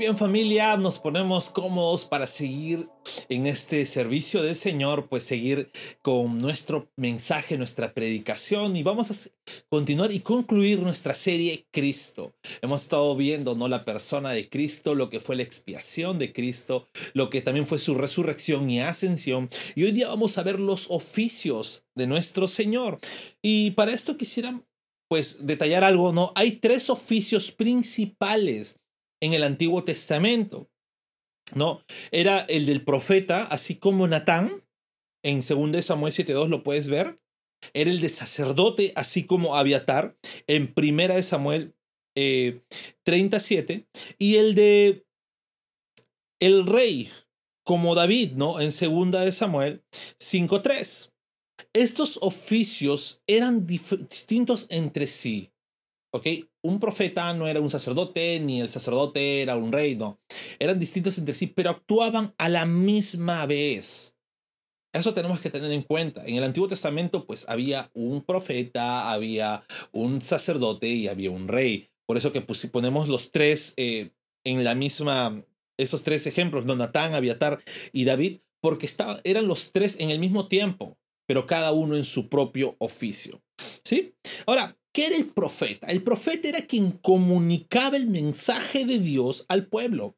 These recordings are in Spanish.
Bien familia, nos ponemos cómodos para seguir en este servicio del Señor, pues seguir con nuestro mensaje, nuestra predicación y vamos a continuar y concluir nuestra serie Cristo. Hemos estado viendo no la persona de Cristo, lo que fue la expiación de Cristo, lo que también fue su resurrección y ascensión y hoy día vamos a ver los oficios de nuestro Señor. Y para esto quisiera pues detallar algo, ¿no? Hay tres oficios principales en el Antiguo Testamento. ¿no? Era el del profeta, así como Natán, en 2 Samuel 7.2 lo puedes ver. Era el de sacerdote, así como Abiatar, en 1 Samuel 37. Eh, y el de el rey, como David, ¿no? En 2 Samuel 5.3. Estos oficios eran distintos entre sí. ¿Ok? Un profeta no era un sacerdote, ni el sacerdote era un rey, no. Eran distintos entre sí, pero actuaban a la misma vez. Eso tenemos que tener en cuenta. En el Antiguo Testamento, pues había un profeta, había un sacerdote y había un rey. Por eso que pues, ponemos los tres eh, en la misma, esos tres ejemplos, Natán, Abiatar y David, porque estaba, eran los tres en el mismo tiempo, pero cada uno en su propio oficio. ¿Sí? Ahora, ¿Qué era el profeta? El profeta era quien comunicaba el mensaje de Dios al pueblo.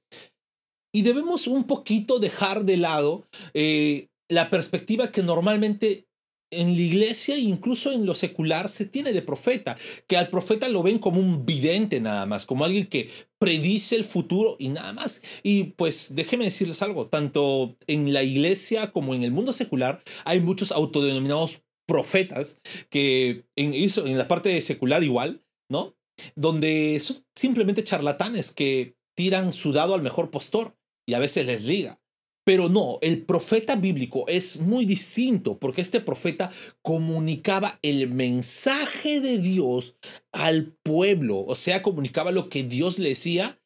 Y debemos un poquito dejar de lado eh, la perspectiva que normalmente en la iglesia incluso en lo secular se tiene de profeta, que al profeta lo ven como un vidente nada más, como alguien que predice el futuro y nada más. Y pues déjenme decirles algo, tanto en la iglesia como en el mundo secular hay muchos autodenominados profetas que en, en la parte secular igual, ¿no? Donde son simplemente charlatanes que tiran su dado al mejor postor y a veces les liga. Pero no, el profeta bíblico es muy distinto porque este profeta comunicaba el mensaje de Dios al pueblo, o sea, comunicaba lo que Dios le decía,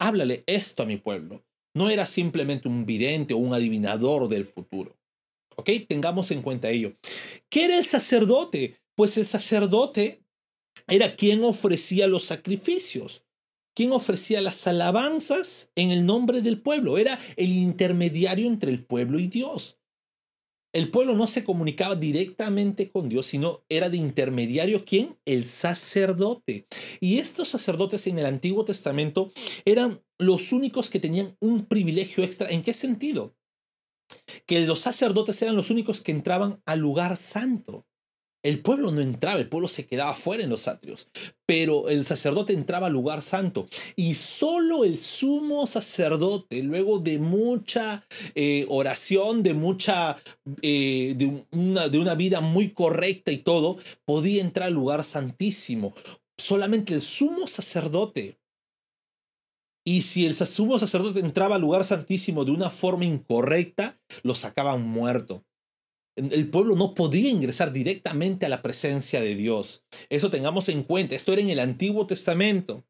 háblale esto a mi pueblo. No era simplemente un vidente o un adivinador del futuro. ¿Ok? Tengamos en cuenta ello. ¿Qué era el sacerdote? Pues el sacerdote era quien ofrecía los sacrificios, quien ofrecía las alabanzas en el nombre del pueblo, era el intermediario entre el pueblo y Dios. El pueblo no se comunicaba directamente con Dios, sino era de intermediario quién? El sacerdote. Y estos sacerdotes en el Antiguo Testamento eran los únicos que tenían un privilegio extra. ¿En qué sentido? Que los sacerdotes eran los únicos que entraban al lugar santo. El pueblo no entraba, el pueblo se quedaba fuera en los atrios, pero el sacerdote entraba al lugar santo y solo el sumo sacerdote, luego de mucha eh, oración, de mucha, eh, de, una, de una vida muy correcta y todo, podía entrar al lugar santísimo. Solamente el sumo sacerdote y si el sumo sacerdote entraba al lugar santísimo de una forma incorrecta, lo sacaban muerto. El pueblo no podía ingresar directamente a la presencia de Dios. Eso tengamos en cuenta. Esto era en el Antiguo Testamento.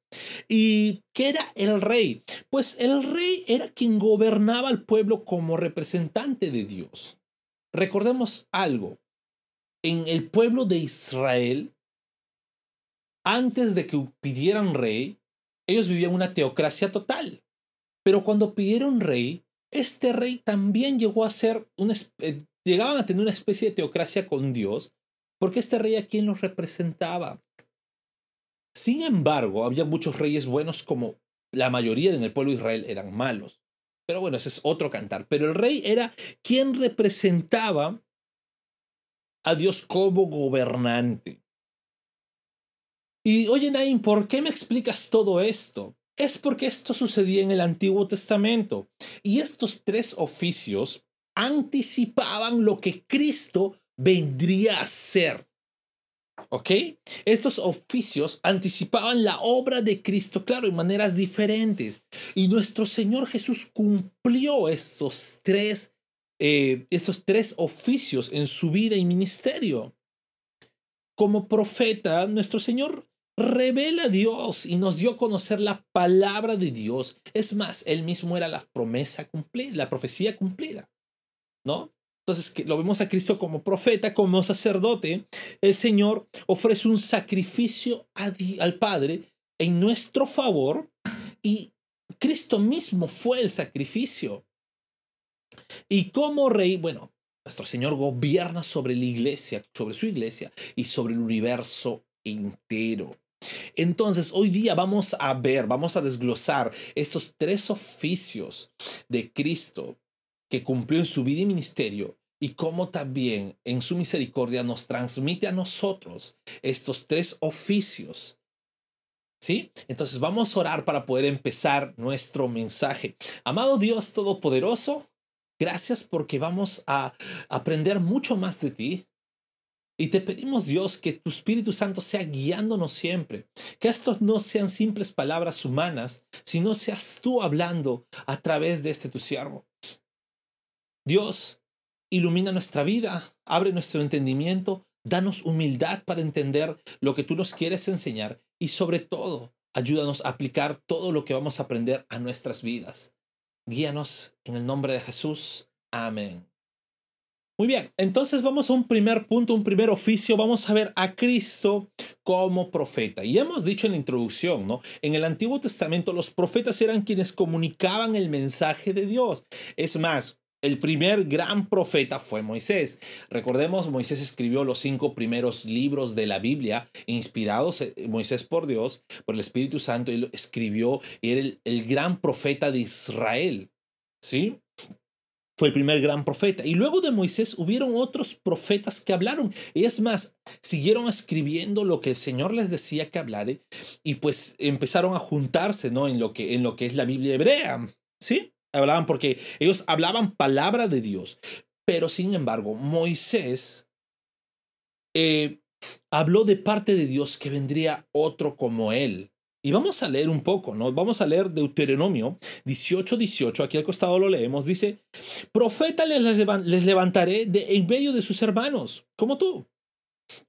¿Y qué era el rey? Pues el rey era quien gobernaba al pueblo como representante de Dios. Recordemos algo. En el pueblo de Israel, antes de que pidieran rey, ellos vivían una teocracia total. Pero cuando pidieron rey, este rey también llegó a ser una, eh, llegaban a tener una especie de teocracia con Dios, porque este rey a quien los representaba. Sin embargo, había muchos reyes buenos como la mayoría en el pueblo de Israel eran malos. Pero bueno, ese es otro cantar. Pero el rey era quien representaba a Dios como gobernante. Y oye, Naim, ¿por qué me explicas todo esto? Es porque esto sucedía en el Antiguo Testamento. Y estos tres oficios anticipaban lo que Cristo vendría a ser. ¿Ok? Estos oficios anticipaban la obra de Cristo, claro, en maneras diferentes. Y nuestro Señor Jesús cumplió estos tres, eh, estos tres oficios en su vida y ministerio. Como profeta, nuestro Señor revela a Dios y nos dio a conocer la palabra de Dios. Es más, él mismo era la promesa cumplida, la profecía cumplida. ¿No? Entonces, que lo vemos a Cristo como profeta, como sacerdote. El Señor ofrece un sacrificio al Padre en nuestro favor y Cristo mismo fue el sacrificio. Y como rey, bueno, nuestro Señor gobierna sobre la iglesia, sobre su iglesia y sobre el universo entero. Entonces, hoy día vamos a ver, vamos a desglosar estos tres oficios de Cristo que cumplió en su vida y ministerio y cómo también en su misericordia nos transmite a nosotros estos tres oficios. ¿Sí? Entonces vamos a orar para poder empezar nuestro mensaje. Amado Dios Todopoderoso, gracias porque vamos a aprender mucho más de ti. Y te pedimos, Dios, que tu Espíritu Santo sea guiándonos siempre. Que estos no sean simples palabras humanas, sino seas tú hablando a través de este tu siervo. Dios, ilumina nuestra vida, abre nuestro entendimiento, danos humildad para entender lo que tú nos quieres enseñar y sobre todo, ayúdanos a aplicar todo lo que vamos a aprender a nuestras vidas. Guíanos en el nombre de Jesús. Amén. Muy bien, entonces vamos a un primer punto, un primer oficio. Vamos a ver a Cristo como profeta. Y hemos dicho en la introducción, ¿no? En el Antiguo Testamento los profetas eran quienes comunicaban el mensaje de Dios. Es más, el primer gran profeta fue Moisés. Recordemos, Moisés escribió los cinco primeros libros de la Biblia, inspirados eh, Moisés por Dios, por el Espíritu Santo, y lo escribió, y era el, el gran profeta de Israel. ¿Sí? Fue el primer gran profeta. Y luego de Moisés hubieron otros profetas que hablaron. Y es más, siguieron escribiendo lo que el Señor les decía que hablare y pues empezaron a juntarse, ¿no? En lo que, en lo que es la Biblia hebrea. ¿Sí? hablaban porque ellos hablaban palabra de Dios. Pero sin embargo, Moisés eh, habló de parte de Dios que vendría otro como él. Y vamos a leer un poco, ¿no? Vamos a leer Deuteronomio 18, 18, aquí al costado lo leemos, dice, profeta les, levantaré de en medio de sus hermanos, como tú,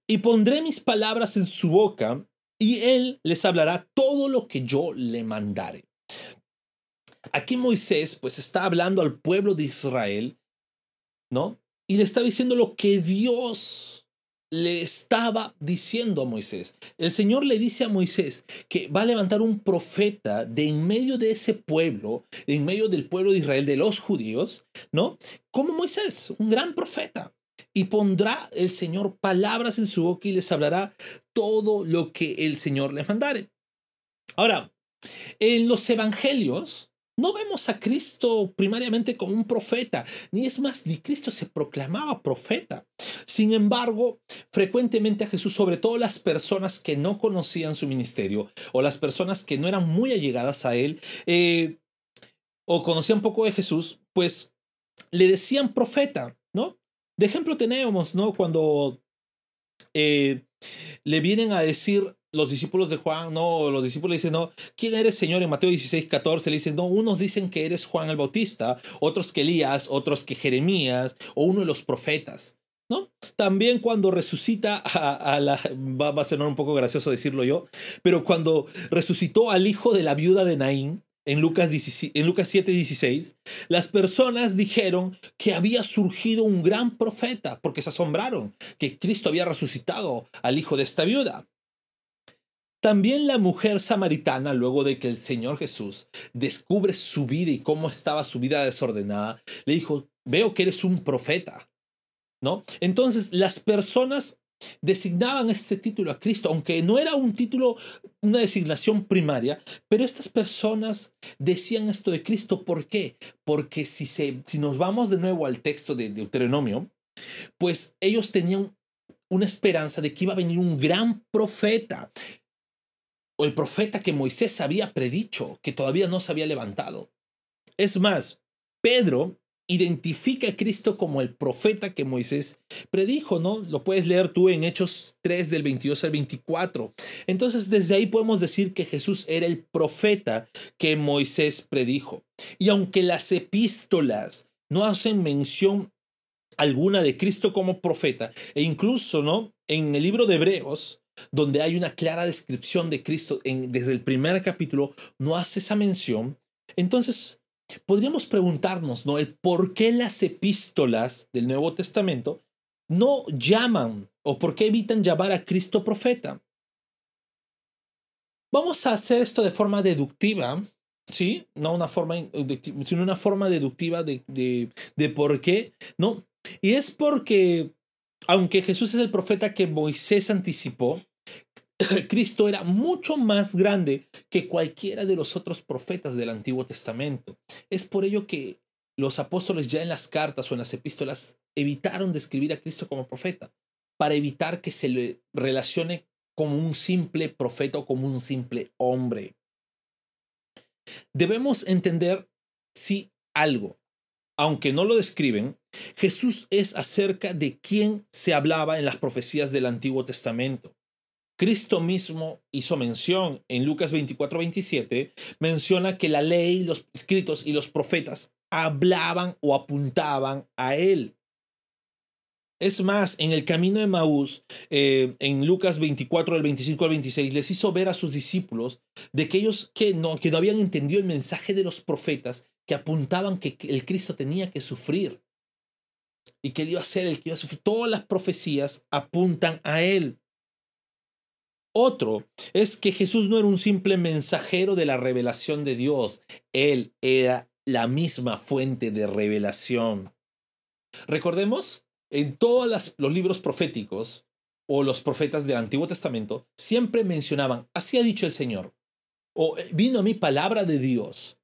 y pondré mis palabras en su boca, y él les hablará todo lo que yo le mandare. Aquí Moisés pues está hablando al pueblo de Israel, ¿no? Y le está diciendo lo que Dios le estaba diciendo a Moisés. El Señor le dice a Moisés que va a levantar un profeta de en medio de ese pueblo, en medio del pueblo de Israel, de los judíos, ¿no? Como Moisés, un gran profeta. Y pondrá el Señor palabras en su boca y les hablará todo lo que el Señor le mandare. Ahora, en los evangelios, no vemos a Cristo primariamente como un profeta, ni es más, ni Cristo se proclamaba profeta. Sin embargo, frecuentemente a Jesús, sobre todo las personas que no conocían su ministerio o las personas que no eran muy allegadas a él eh, o conocían poco de Jesús, pues le decían profeta, ¿no? De ejemplo tenemos, ¿no? Cuando eh, le vienen a decir los discípulos de Juan, no, los discípulos dicen, no, ¿quién eres Señor? En Mateo 16, 14 le dicen, no, unos dicen que eres Juan el Bautista, otros que Elías, otros que Jeremías o uno de los profetas. También cuando resucita a, la, va, a ser un poco gracioso decirlo yo, pero cuando resucitó al hijo de la viuda de Naín, en Lucas, en Lucas 7, 16, las personas dijeron que había surgido un gran profeta, porque se asombraron que Cristo había resucitado al hijo de esta viuda. También la mujer samaritana, luego de que el Señor Jesús descubre su vida y cómo estaba su vida desordenada, le dijo, veo que eres un profeta. ¿No? Entonces las personas designaban este título a Cristo, aunque no era un título, una designación primaria, pero estas personas decían esto de Cristo. ¿Por qué? Porque si, se, si nos vamos de nuevo al texto de Deuteronomio, pues ellos tenían una esperanza de que iba a venir un gran profeta o el profeta que Moisés había predicho, que todavía no se había levantado. Es más, Pedro identifica a Cristo como el profeta que Moisés predijo, ¿no? Lo puedes leer tú en Hechos 3 del 22 al 24. Entonces, desde ahí podemos decir que Jesús era el profeta que Moisés predijo. Y aunque las epístolas no hacen mención alguna de Cristo como profeta, e incluso, ¿no? En el libro de Hebreos, donde hay una clara descripción de Cristo en, desde el primer capítulo, no hace esa mención. Entonces, podríamos preguntarnos, ¿no? El por qué las epístolas del Nuevo Testamento no llaman o por qué evitan llamar a Cristo profeta. Vamos a hacer esto de forma deductiva, ¿sí? No una forma, sino una forma deductiva de, de, de por qué, ¿no? Y es porque, aunque Jesús es el profeta que Moisés anticipó, Cristo era mucho más grande que cualquiera de los otros profetas del Antiguo Testamento. Es por ello que los apóstoles ya en las cartas o en las epístolas evitaron describir a Cristo como profeta, para evitar que se le relacione como un simple profeta o como un simple hombre. Debemos entender si algo, aunque no lo describen, Jesús es acerca de quién se hablaba en las profecías del Antiguo Testamento. Cristo mismo hizo mención en Lucas 24, 27, menciona que la ley, los escritos y los profetas hablaban o apuntaban a él. Es más, en el camino de Maús, eh, en Lucas 24, del 25 al 26, les hizo ver a sus discípulos de que ellos que no, que no habían entendido el mensaje de los profetas que apuntaban que el Cristo tenía que sufrir y que él iba a ser el que iba a sufrir. Todas las profecías apuntan a él. Otro es que Jesús no era un simple mensajero de la revelación de Dios, él era la misma fuente de revelación. Recordemos en todos los libros proféticos o los profetas del Antiguo Testamento siempre mencionaban, así ha dicho el Señor, o eh, vino a mí palabra de Dios,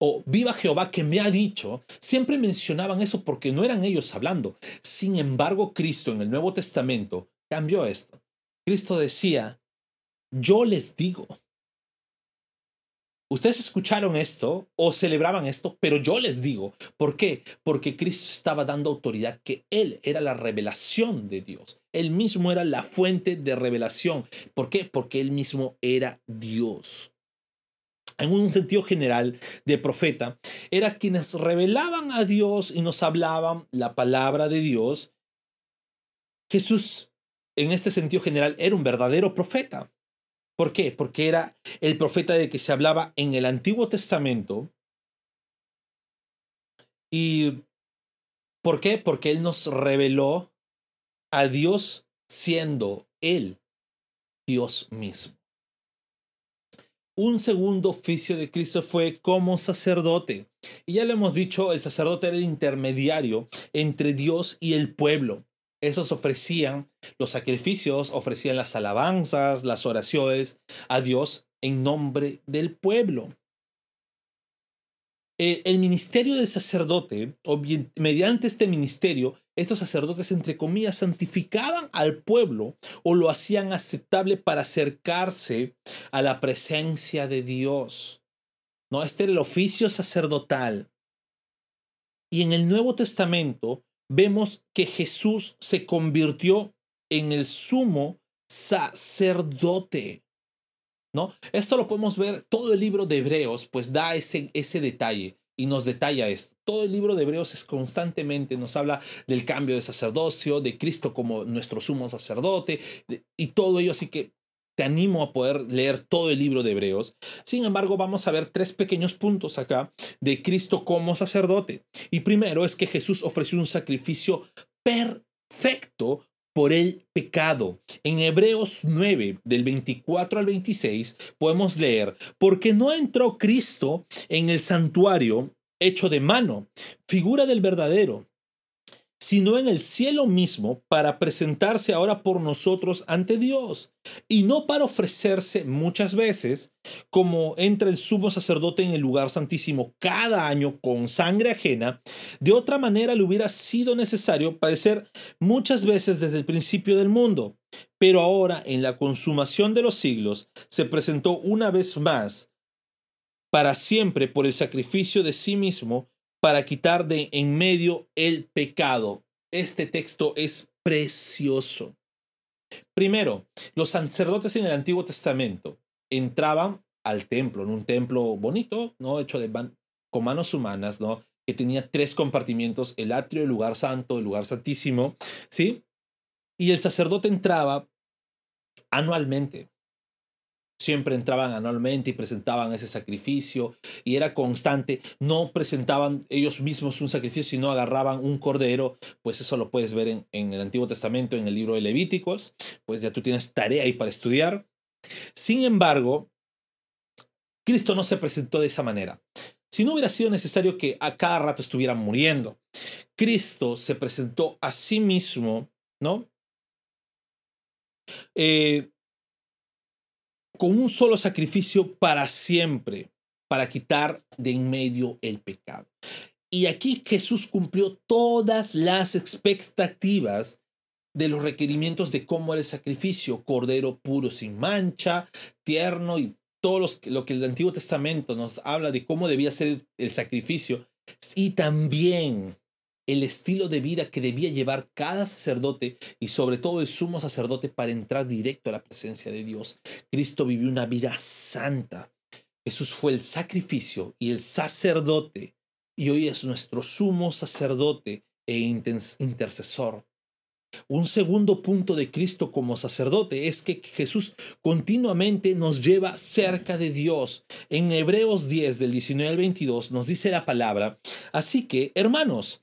o viva Jehová que me ha dicho, siempre mencionaban eso porque no eran ellos hablando. Sin embargo, Cristo en el Nuevo Testamento cambió esto. Cristo decía, yo les digo, Ustedes escucharon esto o celebraban esto, pero yo les digo, ¿por qué? Porque Cristo estaba dando autoridad, que Él era la revelación de Dios. Él mismo era la fuente de revelación. ¿Por qué? Porque Él mismo era Dios. En un sentido general de profeta, era quienes revelaban a Dios y nos hablaban la palabra de Dios. Jesús, en este sentido general, era un verdadero profeta. ¿Por qué? Porque era el profeta de que se hablaba en el Antiguo Testamento. ¿Y por qué? Porque Él nos reveló a Dios siendo Él Dios mismo. Un segundo oficio de Cristo fue como sacerdote. Y ya le hemos dicho, el sacerdote era el intermediario entre Dios y el pueblo. Esos ofrecían los sacrificios, ofrecían las alabanzas, las oraciones a Dios en nombre del pueblo. Eh, el ministerio del sacerdote, mediante este ministerio, estos sacerdotes, entre comillas, santificaban al pueblo o lo hacían aceptable para acercarse a la presencia de Dios. ¿No? Este era el oficio sacerdotal. Y en el Nuevo Testamento vemos que Jesús se convirtió en el sumo sacerdote. ¿No? Esto lo podemos ver, todo el libro de Hebreos pues da ese, ese detalle y nos detalla esto. Todo el libro de Hebreos es constantemente, nos habla del cambio de sacerdocio, de Cristo como nuestro sumo sacerdote y todo ello, así que te animo a poder leer todo el libro de Hebreos. Sin embargo, vamos a ver tres pequeños puntos acá de Cristo como sacerdote. Y primero es que Jesús ofreció un sacrificio perfecto por el pecado. En Hebreos 9, del 24 al 26, podemos leer, porque no entró Cristo en el santuario hecho de mano, figura del verdadero, sino en el cielo mismo para presentarse ahora por nosotros ante Dios, y no para ofrecerse muchas veces, como entra el sumo sacerdote en el lugar santísimo cada año con sangre ajena, de otra manera le hubiera sido necesario padecer muchas veces desde el principio del mundo, pero ahora en la consumación de los siglos se presentó una vez más para siempre por el sacrificio de sí mismo, para quitar de en medio el pecado. Este texto es precioso. Primero, los sacerdotes en el Antiguo Testamento entraban al templo, en un templo bonito, ¿no? Hecho de con manos humanas, ¿no? Que tenía tres compartimientos, el atrio, el lugar santo, el lugar santísimo, ¿sí? Y el sacerdote entraba anualmente. Siempre entraban anualmente y presentaban ese sacrificio y era constante. No presentaban ellos mismos un sacrificio, sino agarraban un cordero. Pues eso lo puedes ver en, el Antiguo Testamento, en el libro de Levíticos. Pues ya tú tienes tarea ahí para estudiar. Sin embargo, Cristo no se presentó de esa manera. Si no hubiera sido necesario que a cada rato estuvieran muriendo, Cristo se presentó a sí mismo, ¿no? Eh, con un solo sacrificio para siempre, para quitar de en medio el pecado. Y aquí Jesús cumplió todas las expectativas de los requerimientos de cómo era el sacrificio, cordero puro sin mancha, tierno y todo lo que el Antiguo Testamento nos habla de cómo debía ser el sacrificio y también el estilo de vida que debía llevar cada sacerdote y sobre todo el sumo sacerdote para entrar directo a la presencia de Dios. Cristo vivió una vida santa. Jesús fue el sacrificio y el sacerdote y hoy es nuestro sumo sacerdote e intercesor. Un segundo punto de Cristo como sacerdote es que Jesús continuamente nos lleva cerca de Dios. En Hebreos 10 del 19 al 22 nos dice la palabra, así que, hermanos,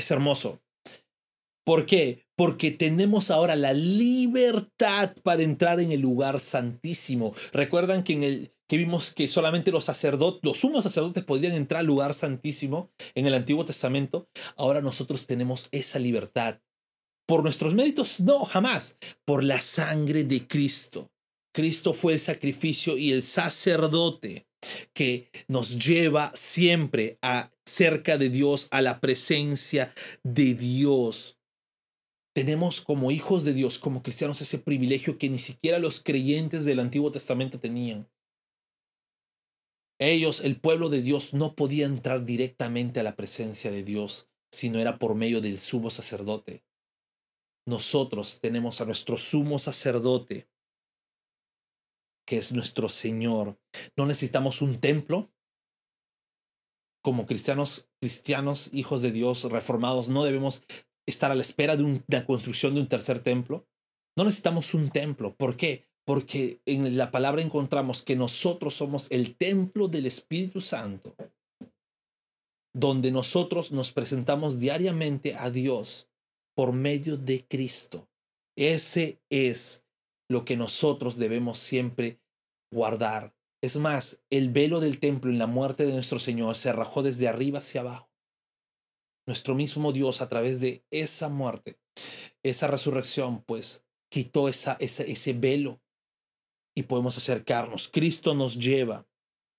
Es hermoso. ¿Por qué? Porque tenemos ahora la libertad para entrar en el lugar santísimo. Recuerdan que en el que vimos que solamente los sacerdotes, los sumos sacerdotes podían entrar al lugar santísimo en el Antiguo Testamento. Ahora nosotros tenemos esa libertad. ¿Por nuestros méritos? No, jamás. Por la sangre de Cristo. Cristo fue el sacrificio y el sacerdote que nos lleva siempre a cerca de Dios, a la presencia de Dios. Tenemos como hijos de Dios, como cristianos, ese privilegio que ni siquiera los creyentes del Antiguo Testamento tenían. Ellos, el pueblo de Dios, no podía entrar directamente a la presencia de Dios si no era por medio del sumo sacerdote. Nosotros tenemos a nuestro sumo sacerdote, que es nuestro Señor. No necesitamos un templo. Como cristianos, cristianos, hijos de Dios, reformados, no debemos estar a la espera de la construcción de un tercer templo. No necesitamos un templo. ¿Por qué? porque en la palabra encontramos que nosotros somos el templo del Espíritu Santo, donde nosotros nos presentamos diariamente a Dios por medio de Cristo. Ese es lo que nosotros debemos siempre guardar. Es más, el velo del templo en la muerte de nuestro Señor se rajó desde arriba hacia abajo. Nuestro mismo Dios a través de esa muerte, esa resurrección, pues quitó esa, ese velo y podemos acercarnos. Cristo nos lleva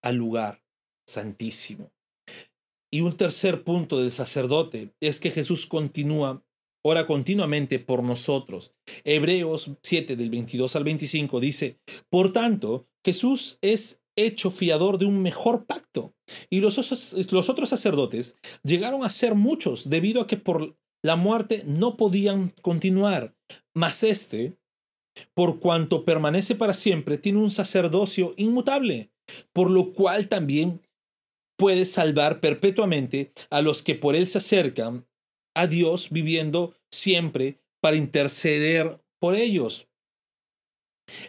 al lugar santísimo. Y un tercer punto del sacerdote es que Jesús continúa, ora continuamente por nosotros. Hebreos 7 del 22 al 25 dice, por tanto, Jesús es hecho fiador de un mejor pacto. Y los, los otros sacerdotes llegaron a ser muchos debido a que por la muerte no podían continuar. Mas este, por cuanto permanece para siempre, tiene un sacerdocio inmutable, por lo cual también puede salvar perpetuamente a los que por él se acercan a Dios viviendo siempre para interceder por ellos.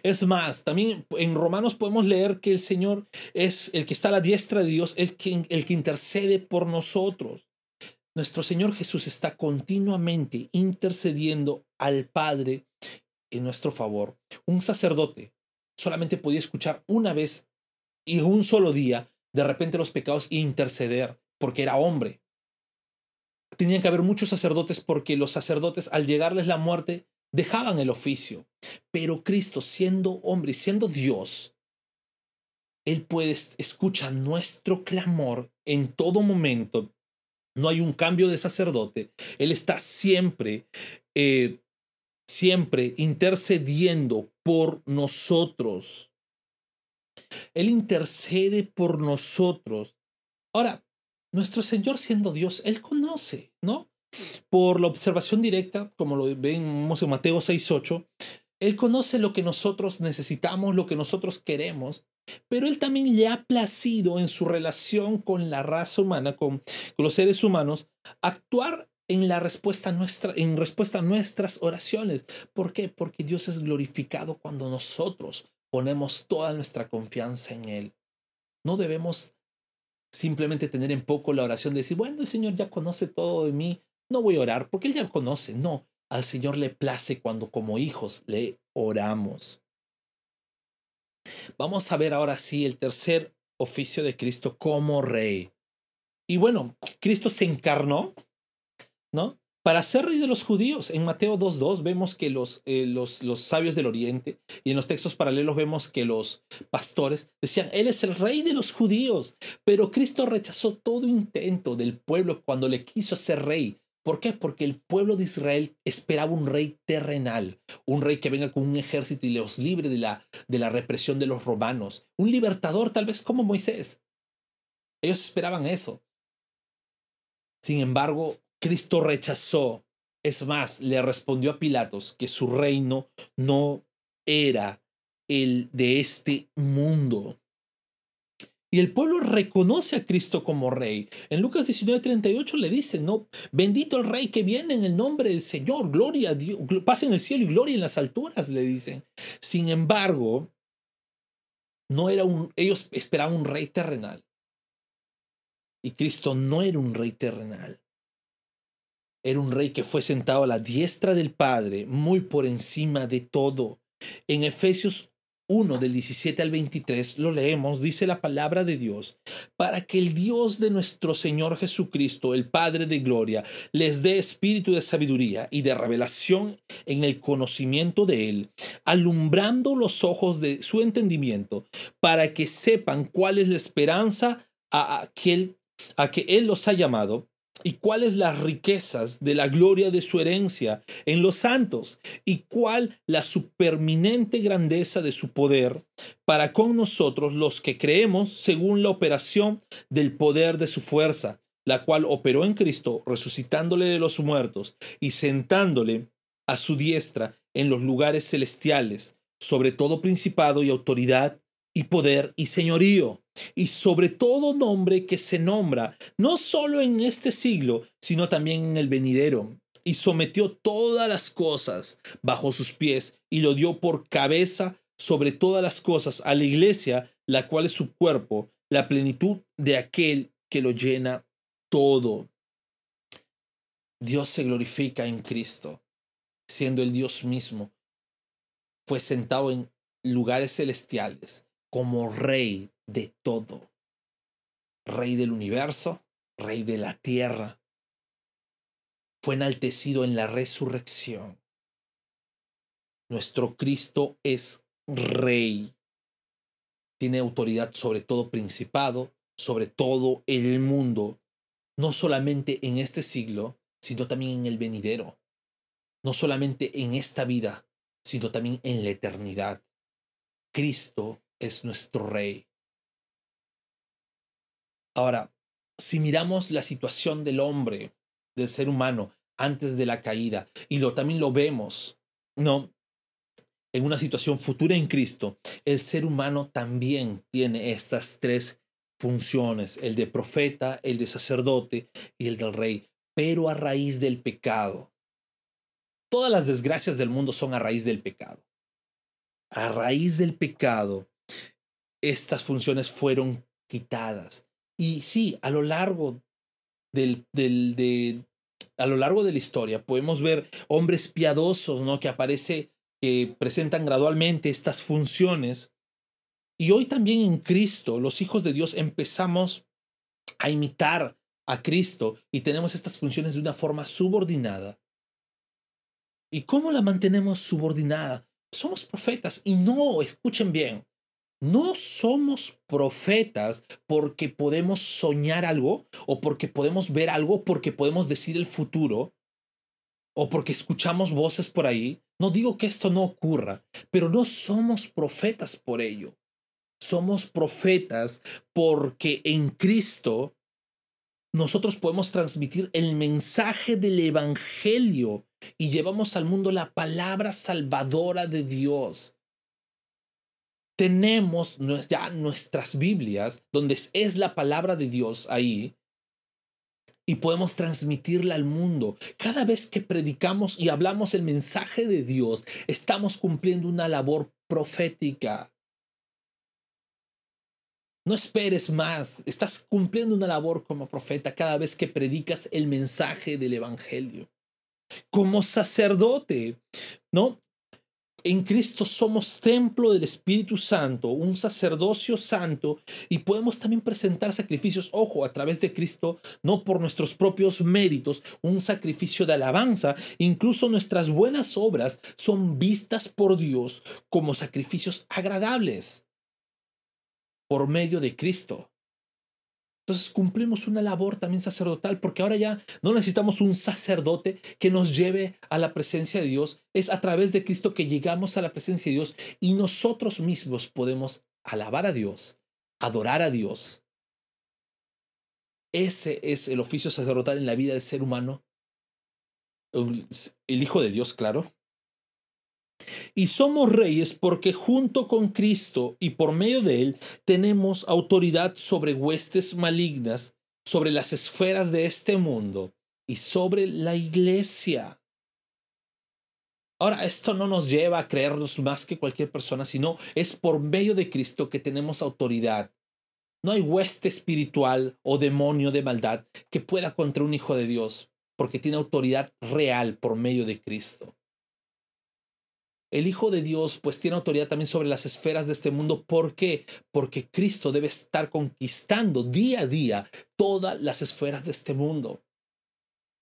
Es más, también en Romanos podemos leer que el Señor es el que está a la diestra de Dios, el que, el que intercede por nosotros. Nuestro Señor Jesús está continuamente intercediendo al Padre en nuestro favor. Un sacerdote solamente podía escuchar una vez y un solo día de repente los pecados e interceder porque era hombre. Tenían que haber muchos sacerdotes porque los sacerdotes al llegarles la muerte dejaban el oficio. Pero Cristo siendo hombre y siendo Dios, Él puede escuchar nuestro clamor en todo momento. No hay un cambio de sacerdote. Él está siempre eh, siempre intercediendo por nosotros. Él intercede por nosotros. Ahora, nuestro Señor siendo Dios, Él conoce, ¿no? Por la observación directa, como lo vemos en Mateo 6.8, Él conoce lo que nosotros necesitamos, lo que nosotros queremos, pero Él también le ha placido en su relación con la raza humana, con, con los seres humanos, actuar en la respuesta nuestra, en respuesta a nuestras oraciones. ¿Por qué? Porque Dios es glorificado cuando nosotros ponemos toda nuestra confianza en Él. No debemos simplemente tener en poco la oración de decir, bueno, el Señor ya conoce todo de mí, no voy a orar, porque Él ya conoce. No, al Señor le place cuando como hijos le oramos. Vamos a ver ahora sí el tercer oficio de Cristo como rey. Y bueno, Cristo se encarnó ¿no? Para ser rey de los judíos, en Mateo 2.2 vemos que los, eh, los, los sabios del oriente y en los textos paralelos vemos que los pastores decían, Él es el rey de los judíos, pero Cristo rechazó todo intento del pueblo cuando le quiso ser rey. ¿Por qué? Porque el pueblo de Israel esperaba un rey terrenal, un rey que venga con un ejército y los libre de la, de la represión de los romanos, un libertador tal vez como Moisés. Ellos esperaban eso. Sin embargo, Cristo rechazó. Es más, le respondió a Pilatos que su reino no era el de este mundo. Y el pueblo reconoce a Cristo como rey. En Lucas 19:38 le dice, no, bendito el rey que viene en el nombre del Señor, gloria a Dios, paz en el cielo y gloria en las alturas, le dicen. Sin embargo, no era un, ellos esperaban un rey terrenal. Y Cristo no era un rey terrenal. Era un rey que fue sentado a la diestra del Padre, muy por encima de todo. En Efesios 1 del 17 al 23 lo leemos, dice la palabra de Dios, para que el Dios de nuestro Señor Jesucristo, el Padre de Gloria, les dé espíritu de sabiduría y de revelación en el conocimiento de Él, alumbrando los ojos de su entendimiento, para que sepan cuál es la esperanza a aquel a que Él los ha llamado y cuáles las riquezas de la gloria de su herencia en los santos y cuál la superminente grandeza de su poder para con nosotros los que creemos según la operación del poder de su fuerza, la cual operó en Cristo resucitándole de los muertos y sentándole a su diestra en los lugares celestiales, sobre todo principado y autoridad y poder y señorío, y sobre todo nombre que se nombra, no solo en este siglo, sino también en el venidero, y sometió todas las cosas bajo sus pies, y lo dio por cabeza sobre todas las cosas a la iglesia, la cual es su cuerpo, la plenitud de aquel que lo llena todo. Dios se glorifica en Cristo, siendo el Dios mismo. Fue sentado en lugares celestiales como rey de todo. Rey del universo, rey de la tierra. Fue enaltecido en la resurrección. Nuestro Cristo es rey. Tiene autoridad sobre todo principado, sobre todo el mundo, no solamente en este siglo, sino también en el venidero. No solamente en esta vida, sino también en la eternidad. Cristo es nuestro rey. Ahora, si miramos la situación del hombre, del ser humano, antes de la caída, y lo también lo vemos, ¿no? En una situación futura en Cristo, el ser humano también tiene estas tres funciones, el de profeta, el de sacerdote y el del rey, pero a raíz del pecado. Todas las desgracias del mundo son a raíz del pecado. A raíz del pecado, estas funciones fueron quitadas. Y sí, a lo largo del, del, de, a lo largo de la historia podemos ver hombres piadosos, ¿no? Que aparece, que presentan gradualmente estas funciones. Y hoy también en Cristo, los hijos de Dios empezamos a imitar a Cristo y tenemos estas funciones de una forma subordinada. ¿Y cómo la mantenemos subordinada? Somos profetas y no, escuchen bien, no somos profetas porque podemos soñar algo o porque podemos ver algo, porque podemos decir el futuro. o porque escuchamos voces por ahí. No digo que esto no ocurra, pero no somos profetas por ello. Somos profetas porque en Cristo nosotros podemos transmitir el mensaje del Evangelio y llevamos al mundo la palabra salvadora de Dios. Tenemos ya nuestras Biblias, donde es la palabra de Dios ahí, y podemos transmitirla al mundo. Cada vez que predicamos y hablamos el mensaje de Dios, estamos cumpliendo una labor profética. No esperes más, estás cumpliendo una labor como profeta cada vez que predicas el mensaje del Evangelio. Como sacerdote, ¿no? En Cristo somos templo del Espíritu Santo, un sacerdocio santo, y podemos también presentar sacrificios, ojo, a través de Cristo, no por nuestros propios méritos, un sacrificio de alabanza. Incluso nuestras buenas obras son vistas por Dios como sacrificios agradables por medio de Cristo. Entonces cumplimos una labor también sacerdotal porque ahora ya no necesitamos un sacerdote que nos lleve a la presencia de Dios. Es a través de Cristo que llegamos a la presencia de Dios y nosotros mismos podemos alabar a Dios, adorar a Dios. Ese es el oficio sacerdotal en la vida del ser humano. El Hijo de Dios, claro. Y somos reyes porque junto con Cristo y por medio de Él tenemos autoridad sobre huestes malignas, sobre las esferas de este mundo y sobre la iglesia. Ahora, esto no nos lleva a creernos más que cualquier persona, sino es por medio de Cristo que tenemos autoridad. No hay hueste espiritual o demonio de maldad que pueda contra un hijo de Dios, porque tiene autoridad real por medio de Cristo. El Hijo de Dios pues tiene autoridad también sobre las esferas de este mundo. ¿Por qué? Porque Cristo debe estar conquistando día a día todas las esferas de este mundo.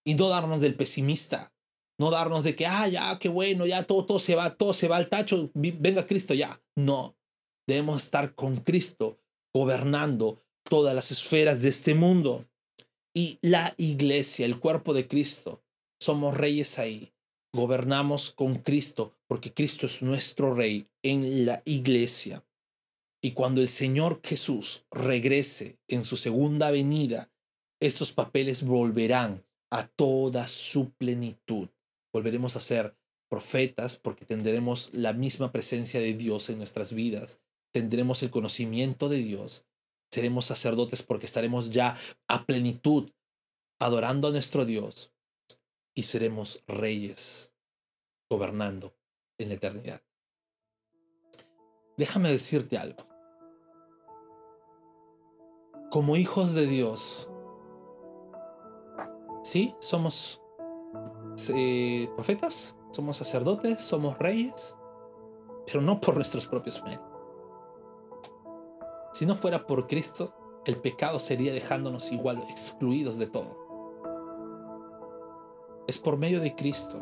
Y no darnos del pesimista. No darnos de que, ah, ya, qué bueno, ya todo, todo se va, todo se va al tacho, venga Cristo ya. No. Debemos estar con Cristo gobernando todas las esferas de este mundo. Y la iglesia, el cuerpo de Cristo, somos reyes ahí gobernamos con Cristo, porque Cristo es nuestro Rey en la iglesia. Y cuando el Señor Jesús regrese en su segunda venida, estos papeles volverán a toda su plenitud. Volveremos a ser profetas porque tendremos la misma presencia de Dios en nuestras vidas. Tendremos el conocimiento de Dios. Seremos sacerdotes porque estaremos ya a plenitud adorando a nuestro Dios y seremos reyes gobernando en la eternidad. Déjame decirte algo. Como hijos de Dios, sí, somos eh, profetas, somos sacerdotes, somos reyes, pero no por nuestros propios méritos. Si no fuera por Cristo, el pecado sería dejándonos igual excluidos de todo. Es por medio de Cristo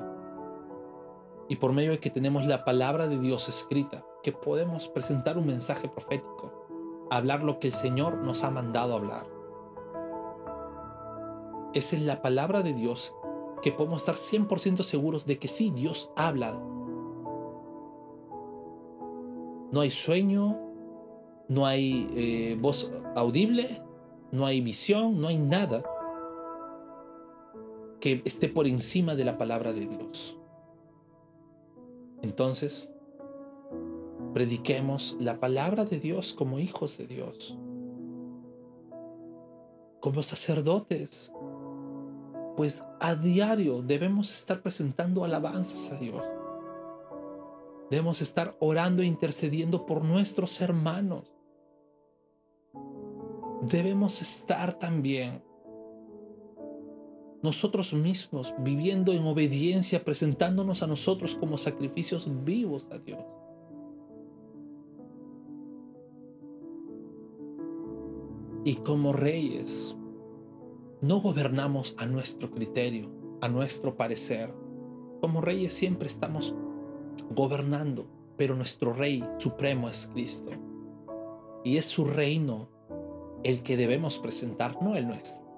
y por medio de que tenemos la palabra de Dios escrita que podemos presentar un mensaje profético, hablar lo que el Señor nos ha mandado hablar. Esa es la palabra de Dios que podemos estar 100% seguros de que sí, Dios habla. No hay sueño, no hay eh, voz audible, no hay visión, no hay nada que esté por encima de la palabra de Dios. Entonces, prediquemos la palabra de Dios como hijos de Dios, como sacerdotes, pues a diario debemos estar presentando alabanzas a Dios. Debemos estar orando e intercediendo por nuestros hermanos. Debemos estar también nosotros mismos, viviendo en obediencia, presentándonos a nosotros como sacrificios vivos a Dios. Y como reyes, no gobernamos a nuestro criterio, a nuestro parecer. Como reyes siempre estamos gobernando, pero nuestro rey supremo es Cristo. Y es su reino el que debemos presentar, no el nuestro.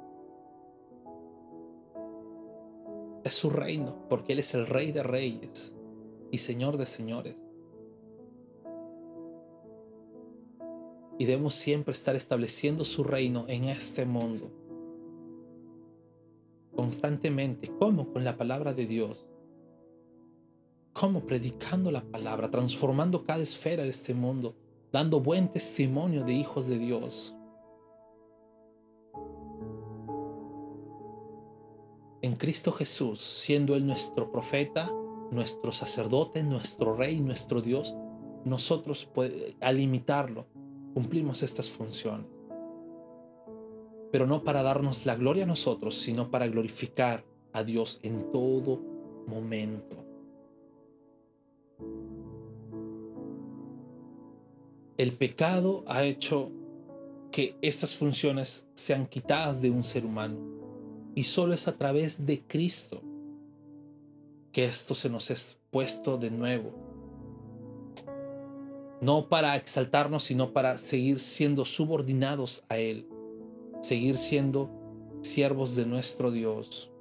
Es su reino, porque Él es el rey de reyes y señor de señores. Y debemos siempre estar estableciendo su reino en este mundo. Constantemente. ¿Cómo? Con la palabra de Dios. ¿Cómo? Predicando la palabra, transformando cada esfera de este mundo, dando buen testimonio de hijos de Dios. En Cristo Jesús, siendo Él nuestro profeta, nuestro sacerdote, nuestro rey, nuestro Dios, nosotros al imitarlo cumplimos estas funciones. Pero no para darnos la gloria a nosotros, sino para glorificar a Dios en todo momento. El pecado ha hecho que estas funciones sean quitadas de un ser humano y solo es a través de Cristo que esto se nos es puesto de nuevo. No para exaltarnos, sino para seguir siendo subordinados a Él, seguir siendo siervos de nuestro Dios.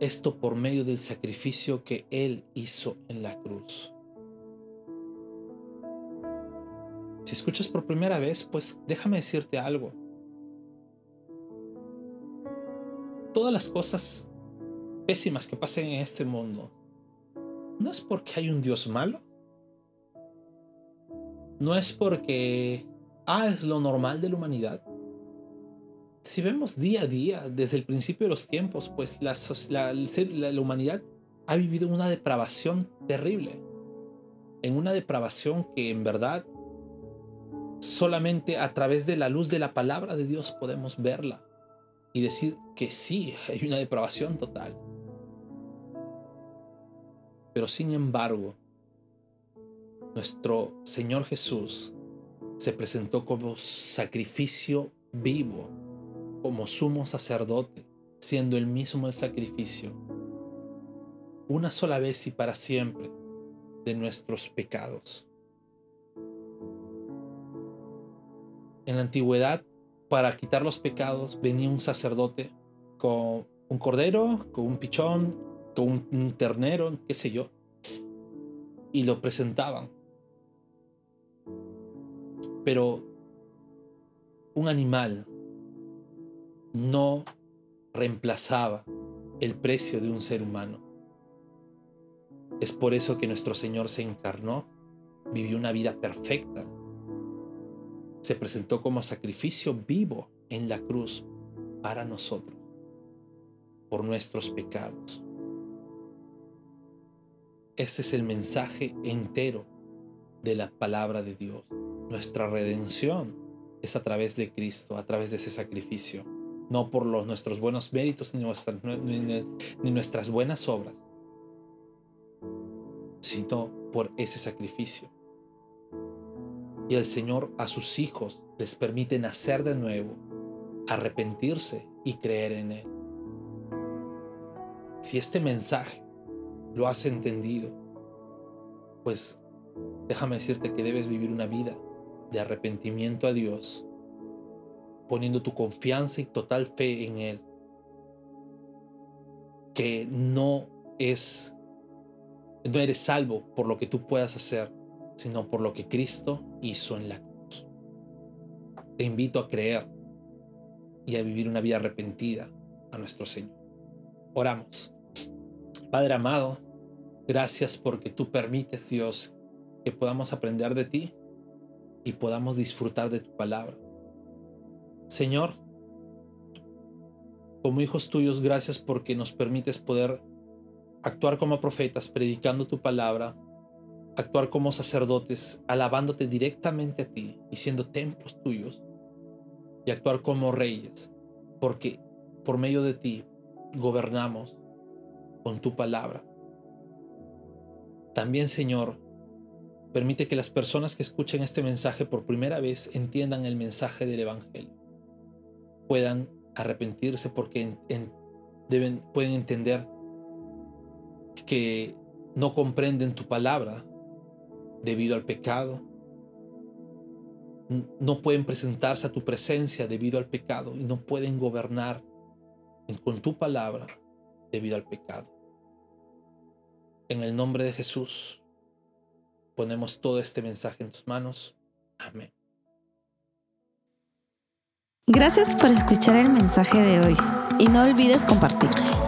Esto por medio del sacrificio que Él hizo en la cruz. Si escuchas por primera vez, pues déjame decirte algo. todas las cosas pésimas que pasen en este mundo, no es porque hay un Dios malo. No es porque, ah, es lo normal de la humanidad. Si vemos día a día, desde el principio de los tiempos, pues la, la humanidad ha vivido una depravación terrible. En una depravación que en verdad solamente a través de la luz de la palabra de Dios podemos verla y decir que sí, hay una depravación total. Pero sin embargo, nuestro Señor Jesús se presentó como sacrificio vivo, como sumo sacerdote, siendo el mismo el sacrificio, una sola vez y para siempre, de nuestros pecados. En la antigüedad para quitar los pecados venía un sacerdote con un cordero, con un pichón, con un, ternero, qué sé yo, y lo presentaban. Pero un animal no reemplazaba el precio de un ser humano. Es por eso que nuestro Señor se encarnó, vivió una vida perfecta, se presentó como sacrificio vivo en la cruz para nosotros, por nuestros pecados. Este es el mensaje entero de la palabra de Dios. Nuestra redención es a través de Cristo, a través de ese sacrificio, no por nuestros buenos méritos ni, ni nuestras buenas obras, sino por ese sacrificio y el Señor a sus hijos les permite nacer de nuevo, arrepentirse y creer en Él. Si este mensaje lo has entendido, pues déjame decirte que debes vivir una vida de arrepentimiento a Dios, poniendo tu confianza y total fe en Él, que no es, no eres salvo por lo que tú puedas hacer, sino por lo que Cristo hizo en la cruz. Te invito a creer y a vivir una vida arrepentida a nuestro Señor. Oramos. Padre amado, gracias porque tú permites, Dios, que podamos aprender de ti y podamos disfrutar de tu palabra. Señor, como hijos tuyos, gracias porque nos permites poder actuar como profetas, predicando tu palabra actuar como sacerdotes, alabándote directamente a ti y siendo templos tuyos, y actuar como reyes, porque por medio de ti gobernamos con tu palabra. También, Señor, permite que las personas que escuchen este mensaje por primera vez entiendan el mensaje del Evangelio, puedan arrepentirse porque deben, pueden entender que no comprenden tu palabra debido al pecado no pueden presentarse a tu presencia debido al pecado y no pueden gobernar con tu palabra debido al pecado. En el nombre de Jesús, ponemos todo este mensaje en tus manos. Amén. Gracias por escuchar el mensaje de hoy y no olvides compartirlo.